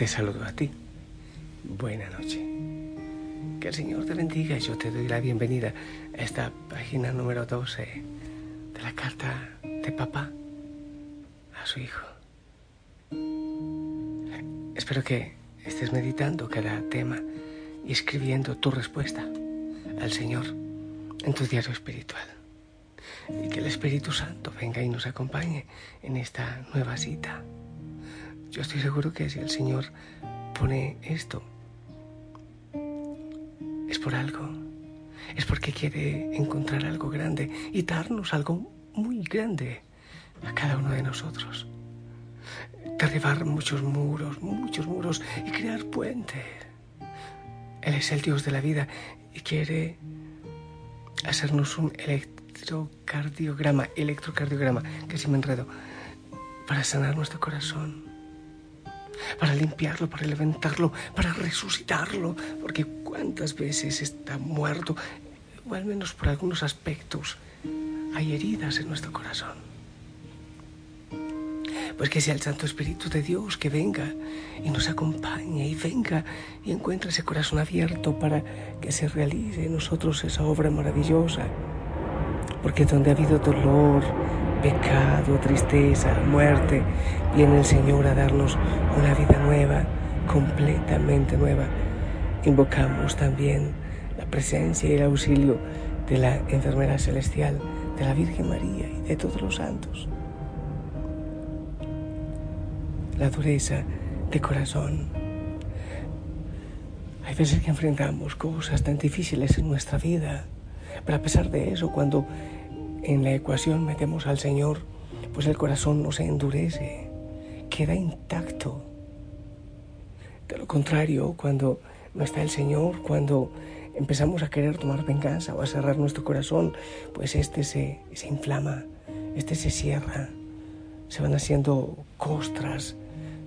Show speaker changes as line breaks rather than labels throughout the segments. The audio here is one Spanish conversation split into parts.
te saludo a ti. Buena noche. Que el Señor te bendiga y yo te doy la bienvenida a esta página número 12 de la carta de papá a su hijo. Espero que estés meditando cada tema y escribiendo tu respuesta al Señor en tu diario espiritual. Y que el Espíritu Santo venga y nos acompañe en esta nueva cita. Yo estoy seguro que si el Señor pone esto, es por algo. Es porque quiere encontrar algo grande y darnos algo muy grande a cada uno de nosotros. Derribar muchos muros, muchos muros y crear puentes. Él es el Dios de la vida y quiere hacernos un electrocardiograma, electrocardiograma, que si me enredo, para sanar nuestro corazón para limpiarlo, para levantarlo, para resucitarlo, porque cuántas veces está muerto, o al menos por algunos aspectos, hay heridas en nuestro corazón. Pues que sea el Santo Espíritu de Dios que venga y nos acompañe y venga y encuentre ese corazón abierto para que se realice en nosotros esa obra maravillosa. Porque donde ha habido dolor, pecado, tristeza, muerte, viene el Señor a darnos una vida nueva, completamente nueva. Invocamos también la presencia y el auxilio de la enfermera celestial, de la Virgen María y de todos los santos. La dureza de corazón. Hay veces que enfrentamos cosas tan difíciles en nuestra vida, pero a pesar de eso, cuando en la ecuación metemos al Señor, pues el corazón no se endurece, queda intacto. De lo contrario, cuando no está el Señor, cuando empezamos a querer tomar venganza o a cerrar nuestro corazón, pues este se, se inflama, este se cierra, se van haciendo costras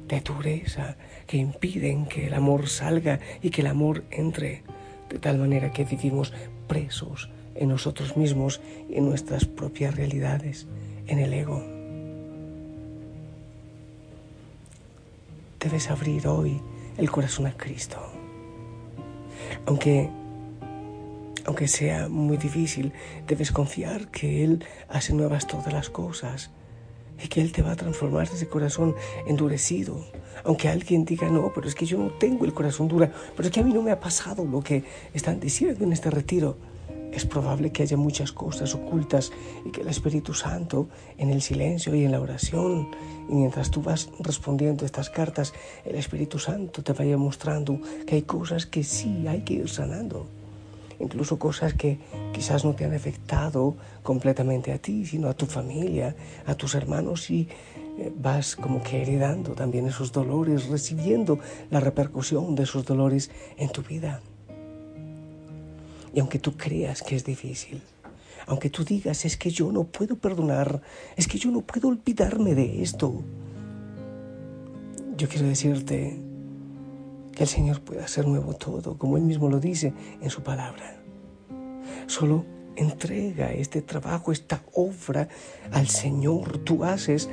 de dureza que impiden que el amor salga y que el amor entre, de tal manera que vivimos presos en nosotros mismos y en nuestras propias realidades, en el ego. Debes abrir hoy el corazón a Cristo. Aunque, aunque sea muy difícil, debes confiar que Él hace nuevas todas las cosas y que Él te va a transformar ese corazón endurecido. Aunque alguien diga, no, pero es que yo no tengo el corazón duro, pero es que a mí no me ha pasado lo que están diciendo en este retiro es probable que haya muchas cosas ocultas y que el Espíritu Santo en el silencio y en la oración, y mientras tú vas respondiendo estas cartas, el Espíritu Santo te vaya mostrando que hay cosas que sí hay que ir sanando. Incluso cosas que quizás no te han afectado completamente a ti, sino a tu familia, a tus hermanos y eh, vas como que heredando también esos dolores, recibiendo la repercusión de esos dolores en tu vida. Y aunque tú creas que es difícil, aunque tú digas, es que yo no puedo perdonar, es que yo no puedo olvidarme de esto, yo quiero decirte que el Señor puede hacer nuevo todo, como Él mismo lo dice en su palabra. Solo entrega este trabajo, esta obra al Señor. Tú haces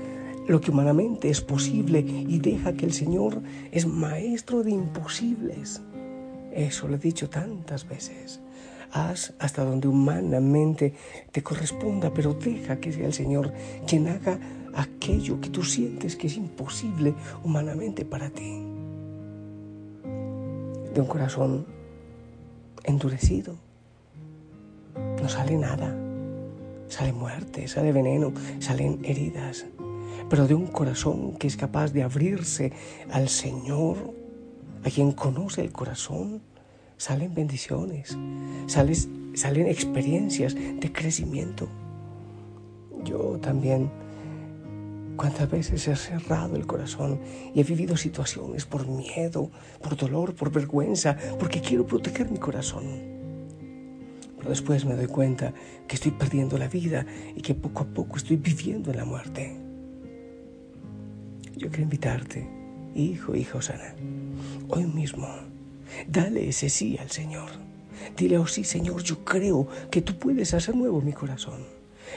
lo que humanamente es posible y deja que el Señor es maestro de imposibles. Eso lo he dicho tantas veces. Haz hasta donde humanamente te corresponda, pero deja que sea el Señor quien haga aquello que tú sientes que es imposible humanamente para ti. De un corazón endurecido no sale nada. Sale muerte, sale veneno, salen heridas. Pero de un corazón que es capaz de abrirse al Señor, a quien conoce el corazón, salen bendiciones, salen experiencias de crecimiento. Yo también, cuántas veces he cerrado el corazón y he vivido situaciones por miedo, por dolor, por vergüenza, porque quiero proteger mi corazón. Pero después me doy cuenta que estoy perdiendo la vida y que poco a poco estoy viviendo en la muerte. Yo quiero invitarte, hijo, hija sana, hoy mismo Dale ese sí al Señor. Dile, oh sí, Señor, yo creo que tú puedes hacer nuevo mi corazón.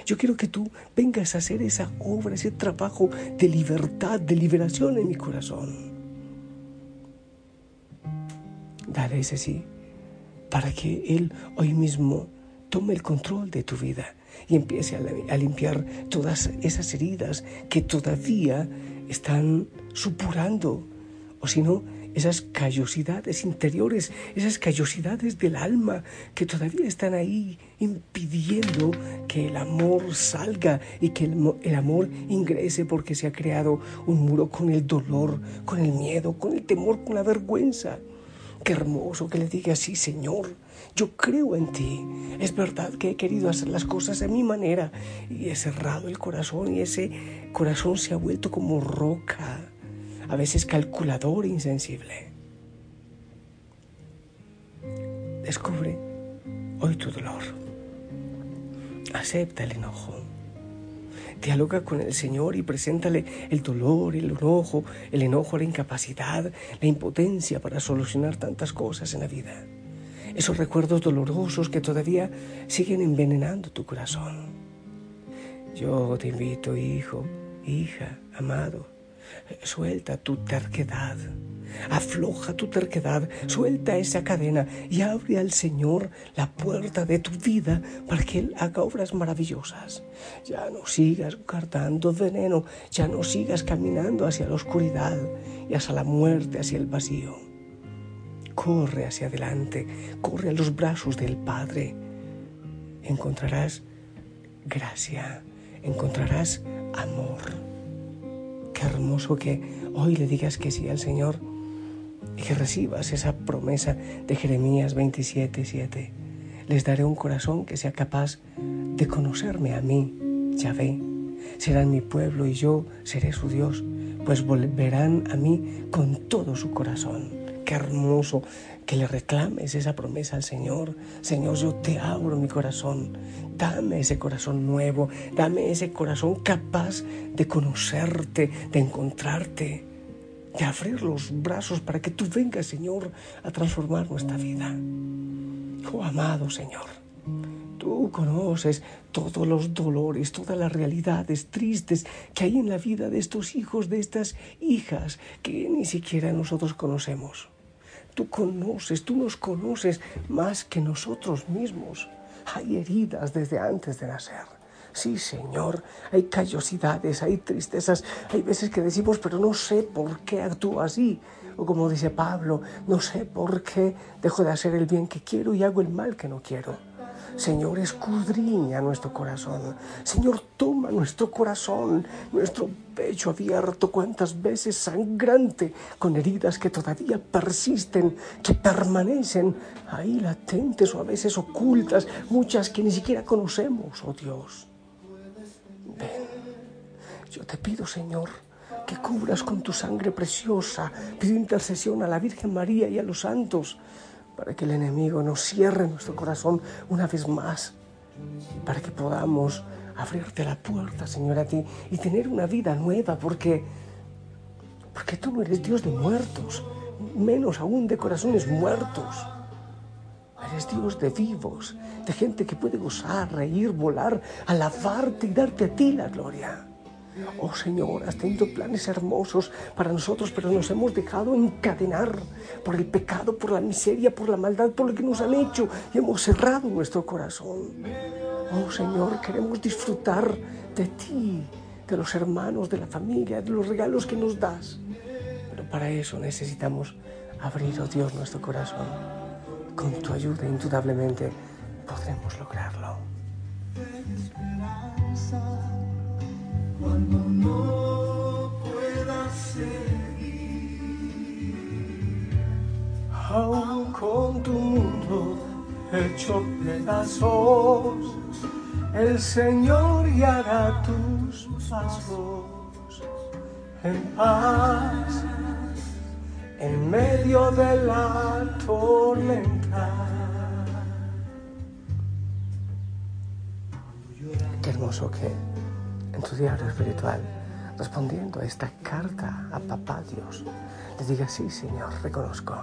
Yo quiero que tú vengas a hacer esa obra, ese trabajo de libertad, de liberación en mi corazón. Dale ese sí, para que Él hoy mismo tome el control de tu vida y empiece a, limpiar todas esas heridas que todavía están supurando, o si no, esas callosidades interiores, esas callosidades del alma que todavía están ahí impidiendo que el amor salga y que el, amor ingrese porque se ha creado un muro con el dolor, con el miedo, con el temor, con la vergüenza. Qué hermoso que le diga así, Señor, yo creo en ti. Es verdad que he querido hacer las cosas de mi manera y he cerrado el corazón y ese corazón se ha vuelto como roca, a veces calculador e insensible. Descubre hoy tu dolor. Acepta el enojo Dialoga con el Señor y preséntale el dolor, el enojo, el enojo, la incapacidad, la impotencia para solucionar tantas cosas en la vida. Esos recuerdos dolorosos que todavía siguen envenenando tu corazón. Yo te invito, hijo, hija, amado, suelta tu terquedad Afloja tu terquedad, suelta esa cadena y abre al Señor la puerta de tu vida para que Él haga obras maravillosas. Ya no sigas guardando veneno, ya no sigas caminando hacia la oscuridad y hacia la muerte, hacia el vacío. Corre hacia adelante, corre a los brazos del Padre. Encontrarás gracia, encontrarás amor. Hermoso que hoy le digas que sí al Señor y que recibas esa promesa de Jeremías 27, 7. Les daré un corazón que sea capaz de conocerme a mí, Yahvé. Serán mi pueblo y yo seré su Dios, pues volverán a mí con todo su corazón. Hermoso que le reclames esa promesa al Señor. Señor, yo te abro mi corazón. Dame ese corazón nuevo. Dame ese corazón capaz de conocerte, de encontrarte de abrir los brazos para que tú vengas, Señor, a transformar nuestra vida. Oh amado Señor, tú conoces todos los dolores, todas las realidades tristes que hay en la vida de estos hijos, de estas hijas que ni siquiera nosotros conocemos. Tú conoces, tú nos conoces más que nosotros mismos. Hay heridas desde antes de nacer. Sí, Señor, hay callosidades, hay tristezas, hay veces que decimos, pero no sé por qué actúo así. O como dice Pablo, no sé por qué dejo de hacer el bien que quiero y hago el mal que no quiero. Señor, escudriña nuestro corazón. Señor, toma nuestro corazón, nuestro pecho abierto, cuantas veces sangrante, con heridas que todavía persisten, que permanecen ahí latentes o a veces ocultas, muchas que ni siquiera conocemos, oh Dios. Yo te pido, Señor, que cubras con tu sangre preciosa. Pido intercesión a la Virgen María y a los santos para que el enemigo no cierre nuestro corazón una vez más, para que podamos abrirte la puerta, Señor, a ti y tener una vida nueva, porque, porque tú no eres Dios de muertos, menos aún de corazones muertos. Eres Dios de vivos, de gente que puede gozar, reír, volar, alabarte y darte a ti la gloria. Oh Señor, has tenido planes hermosos para nosotros, pero nos hemos dejado encadenar por el pecado, por la miseria, por la maldad, por lo que nos han hecho y hemos cerrado nuestro corazón. Oh Señor, queremos disfrutar de ti, de los hermanos, de la familia, de los regalos que nos das. Pero para eso necesitamos abrir, oh Dios, nuestro corazón. Con tu ayuda, indudablemente, podremos lograrlo cuando no pueda seguir. Aún con tu mundo hecho pedazos, el Señor guiará tus pasos en paz en medio de la tormenta. Qué hermoso que en tu diario espiritual, respondiendo a esta carta a papá Dios, le diga, sí, Señor, reconozco.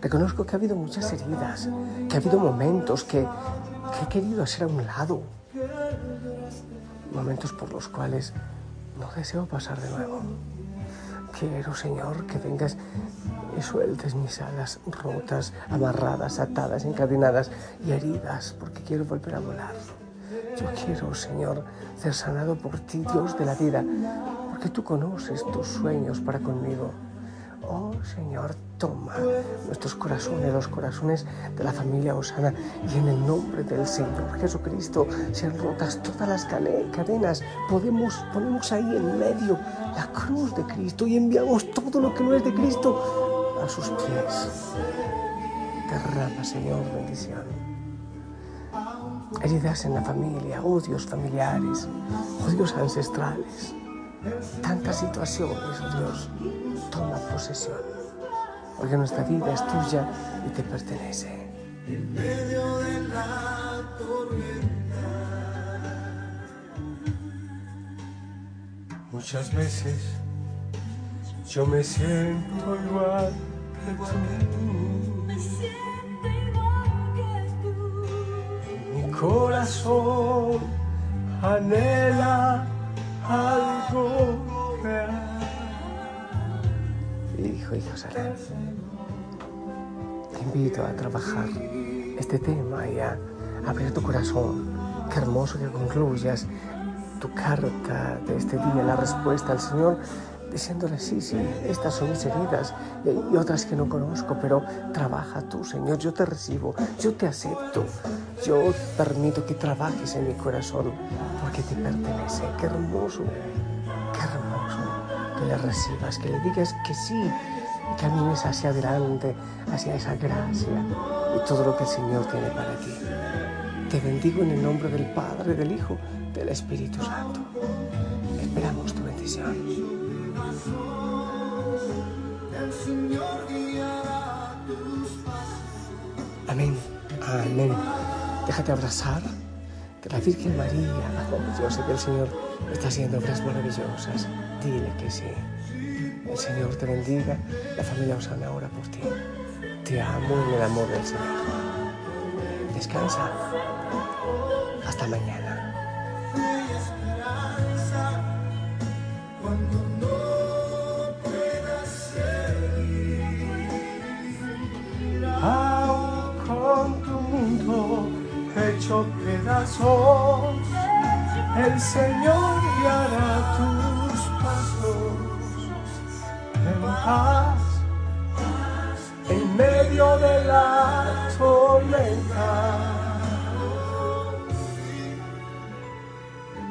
Reconozco que ha habido muchas heridas, que ha habido momentos que, que he querido hacer a un lado. Momentos por los cuales no deseo pasar de nuevo. Quiero, Señor, que vengas y sueltes mis alas rotas, amarradas, atadas, encadenadas y heridas, porque quiero volver a volar. Yo quiero, Señor, ser sanado por ti, Dios de la vida, porque tú conoces tus sueños para conmigo. Oh Señor, toma nuestros corazones, los corazones de la familia Osana, y en el nombre del Señor Jesucristo sean rotas todas las cadenas. Podemos, ponemos ahí en medio la cruz de Cristo y enviamos todo lo que no es de Cristo a sus pies. Derrama, Señor, bendición. Heridas en la familia, odios familiares, odios ancestrales tantas situaciones, oh Dios, toma posesión, porque nuestra vida es tuya y te pertenece. En medio de la tormenta, muchas veces yo me siento igual que tú. Corazón anhela algo real. Hijo, hijo Sara, te invito a trabajar este tema y a abrir tu corazón. Qué hermoso que concluyas tu carta de este día, la respuesta al Señor, diciéndole, sí, sí, estas son mis heridas y otras que no conozco, pero trabaja tú, Señor, yo te recibo, yo te acepto, yo permito que trabajes en mi corazón porque te pertenece. Qué hermoso, qué hermoso que le recibas, que le digas que sí y camines hacia adelante, hacia esa gracia y todo lo que el Señor tiene para ti. Te bendigo en el nombre del Padre, del Hijo, del Espíritu Santo. Esperamos tu bendición. Amén, amén. Déjate abrazar de la Virgen María. Oh, yo sé que el Señor está haciendo obras maravillosas. Dile que sí. El Señor te bendiga. La familia Osana ahora por ti. Te amo en el amor del Señor. Descansa. Hasta mañana. Pedazos, el Señor guiará tus pasos. En paz, en medio de la tormenta.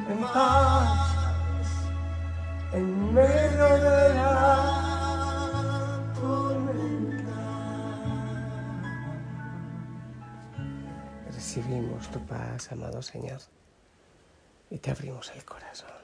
En paz, recibimos tu paz, amado Señor, y te abrimos el corazón.